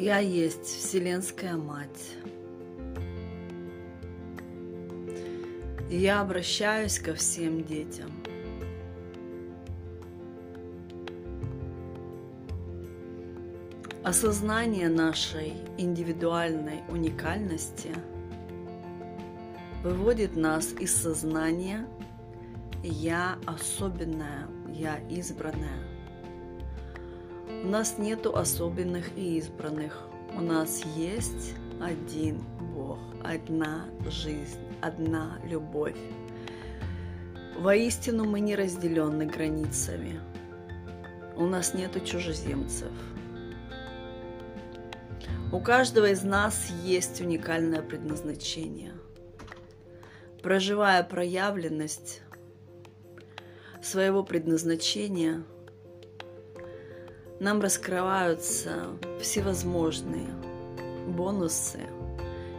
Я есть Вселенская Мать. Я обращаюсь ко всем детям. Осознание нашей индивидуальной уникальности выводит нас из сознания «я особенная, я избранная». У нас нету особенных и избранных. У нас есть один Бог, одна жизнь, одна любовь. Воистину мы не разделены границами. У нас нету чужеземцев. У каждого из нас есть уникальное предназначение. Проживая проявленность своего предназначения – нам раскрываются всевозможные бонусы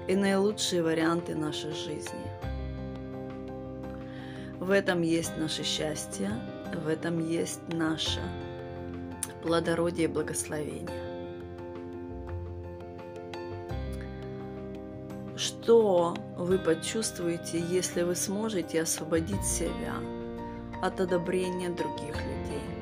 и наилучшие варианты нашей жизни. В этом есть наше счастье, в этом есть наше плодородие и благословение. Что вы почувствуете, если вы сможете освободить себя от одобрения других людей?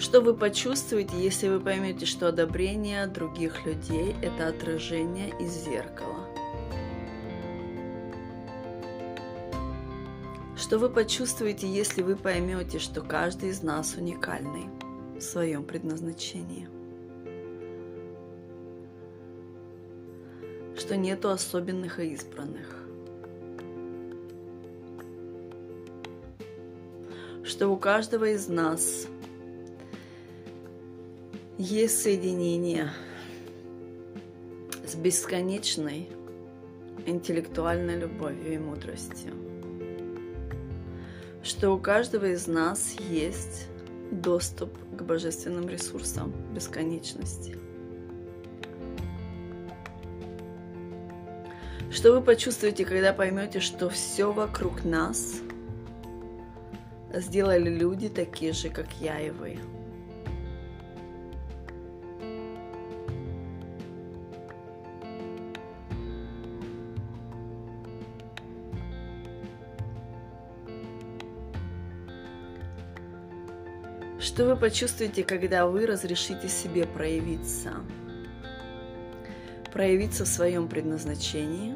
Что вы почувствуете, если вы поймете, что одобрение других людей – это отражение из зеркала? Что вы почувствуете, если вы поймете, что каждый из нас уникальный в своем предназначении? Что нету особенных и избранных? Что у каждого из нас – есть соединение с бесконечной интеллектуальной любовью и мудростью, что у каждого из нас есть доступ к божественным ресурсам бесконечности. Что вы почувствуете, когда поймете, что все вокруг нас сделали люди такие же, как я и вы. Что вы почувствуете, когда вы разрешите себе проявиться? Проявиться в своем предназначении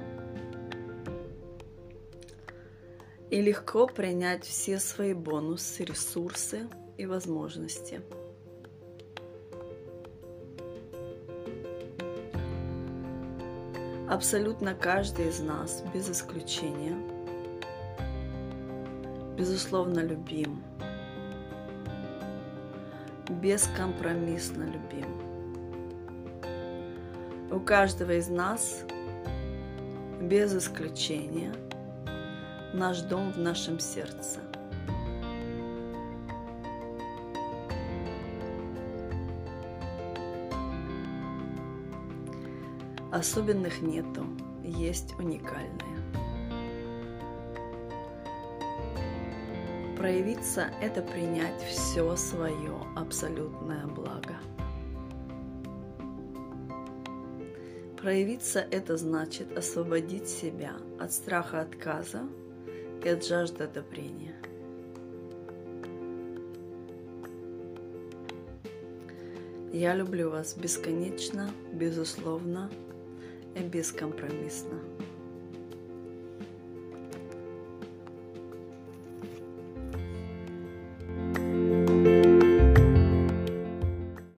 и легко принять все свои бонусы, ресурсы и возможности. Абсолютно каждый из нас, без исключения, безусловно любим – бескомпромиссно любим. У каждого из нас, без исключения, наш дом в нашем сердце. Особенных нету, есть уникальные. Проявиться – это принять все свое абсолютное благо. Проявиться – это значит освободить себя от страха отказа и от жажды одобрения. Я люблю вас бесконечно, безусловно и бескомпромиссно.